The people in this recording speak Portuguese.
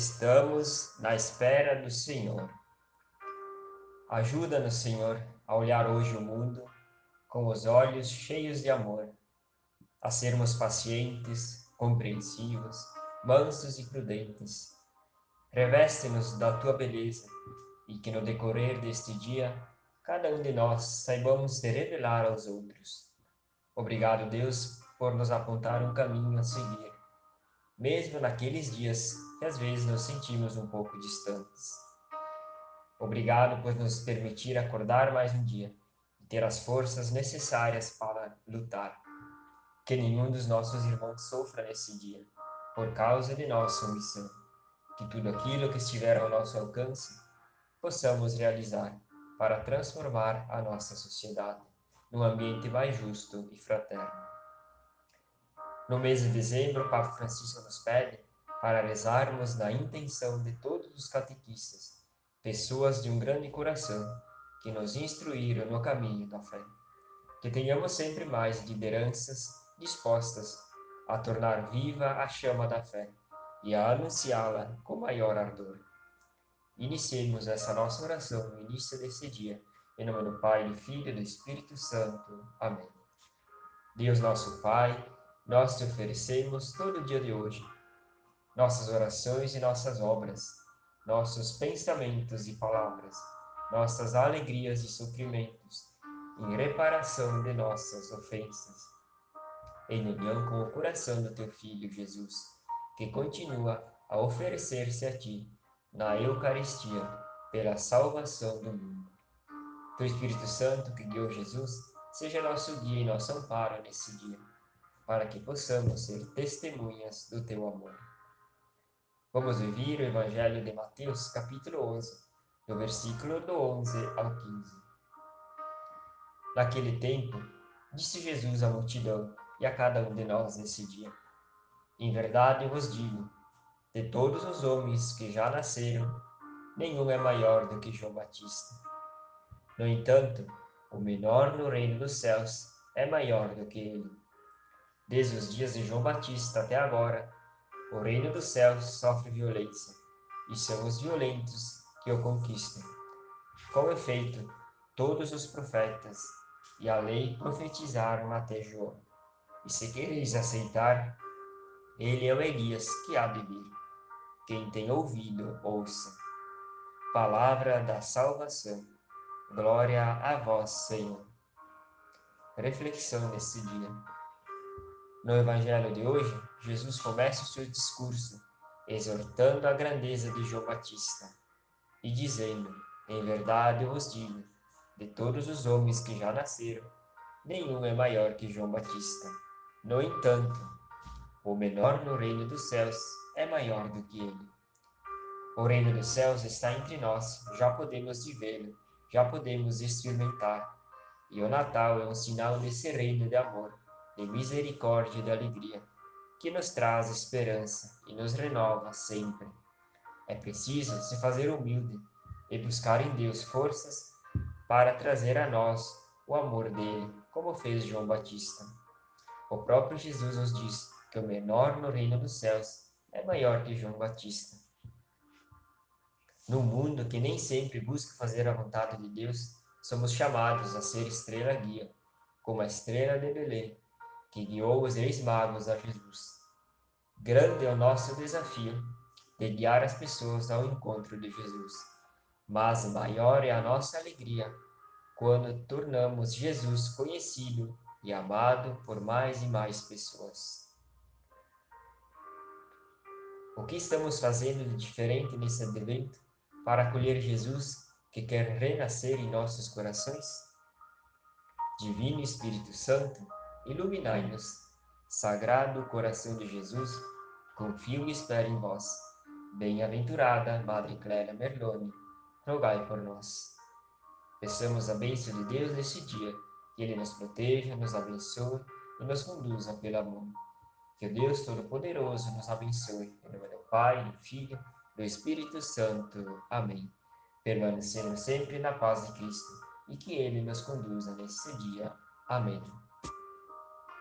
Estamos na espera do Senhor. Ajuda-nos, Senhor, a olhar hoje o mundo com os olhos cheios de amor, a sermos pacientes, compreensivos, mansos e prudentes. Reveste-nos da tua beleza e que no decorrer deste dia cada um de nós saibamos se revelar aos outros. Obrigado, Deus, por nos apontar um caminho a seguir, mesmo naqueles dias que às vezes nos sentimos um pouco distantes. Obrigado por nos permitir acordar mais um dia e ter as forças necessárias para lutar. Que nenhum dos nossos irmãos sofra nesse dia, por causa de nossa omissão. Que tudo aquilo que estiver ao nosso alcance possamos realizar para transformar a nossa sociedade num ambiente mais justo e fraterno. No mês de dezembro, o Papa Francisco nos pede para rezarmos na intenção de todos os catequistas, pessoas de um grande coração que nos instruíram no caminho da fé. Que tenhamos sempre mais lideranças dispostas a tornar viva a chama da fé e a anunciá-la com maior ardor. Iniciemos essa nossa oração no início desse dia, em nome do Pai, do Filho e do Espírito Santo. Amém. Deus nosso Pai, nós te oferecemos todo o dia de hoje, nossas orações e nossas obras, nossos pensamentos e palavras, nossas alegrias e sofrimentos, em reparação de nossas ofensas, em união com o coração do teu Filho Jesus, que continua a oferecer-se a ti na Eucaristia pela salvação do mundo. O Espírito Santo que guiou Jesus seja nosso guia e nosso amparo nesse dia, para que possamos ser testemunhas do teu amor. Vamos ouvir o Evangelho de Mateus, capítulo 11, do versículo do 11 ao 15. Naquele tempo, disse Jesus à multidão e a cada um de nós nesse dia: Em verdade vos digo, de todos os homens que já nasceram, nenhum é maior do que João Batista. No entanto, o menor no reino dos céus é maior do que ele. Desde os dias de João Batista até agora, o reino dos céus sofre violência, e são os violentos que o conquistam. Com efeito, todos os profetas e a lei profetizaram até João. E se quereis aceitar, ele é o Elias que há de vir. Quem tem ouvido, ouça. Palavra da salvação. Glória a vós, Senhor. Reflexão nesse dia. No Evangelho de hoje, Jesus começa o seu discurso exortando a grandeza de João Batista e dizendo: Em verdade eu vos digo, de todos os homens que já nasceram, nenhum é maior que João Batista. No entanto, o menor no reino dos céus é maior do que ele. O reino dos céus está entre nós, já podemos vivê-lo, já podemos experimentar. E o Natal é um sinal desse reino de amor, de misericórdia e de alegria, que nos traz esperança e nos renova sempre. É preciso se fazer humilde e buscar em Deus forças para trazer a nós o amor dele, como fez João Batista. O próprio Jesus nos diz que o menor no reino dos céus é maior que João Batista. No mundo que nem sempre busca fazer a vontade de Deus, somos chamados a ser estrela guia, como a estrela de Belém, que guiou os reis magos a Jesus. Grande é o nosso desafio de guiar as pessoas ao encontro de Jesus, mas maior é a nossa alegria quando tornamos Jesus conhecido e amado por mais e mais pessoas. O que estamos fazendo de diferente nesse advento para acolher Jesus que quer renascer em nossos corações? Divino Espírito Santo, iluminai-nos. Sagrado coração de Jesus, confio e espero em vós. Bem-aventurada Madre Clélia Merlone, rogai por nós. Peçamos a bênção de Deus neste dia, que Ele nos proteja, nos abençoe e nos conduza pela mão. Que o Deus Todo-Poderoso nos abençoe. Em nome do Pai, do Filho do Espírito Santo. Amém. Permanecendo sempre na paz de Cristo e que Ele nos conduza nesse dia. Amém.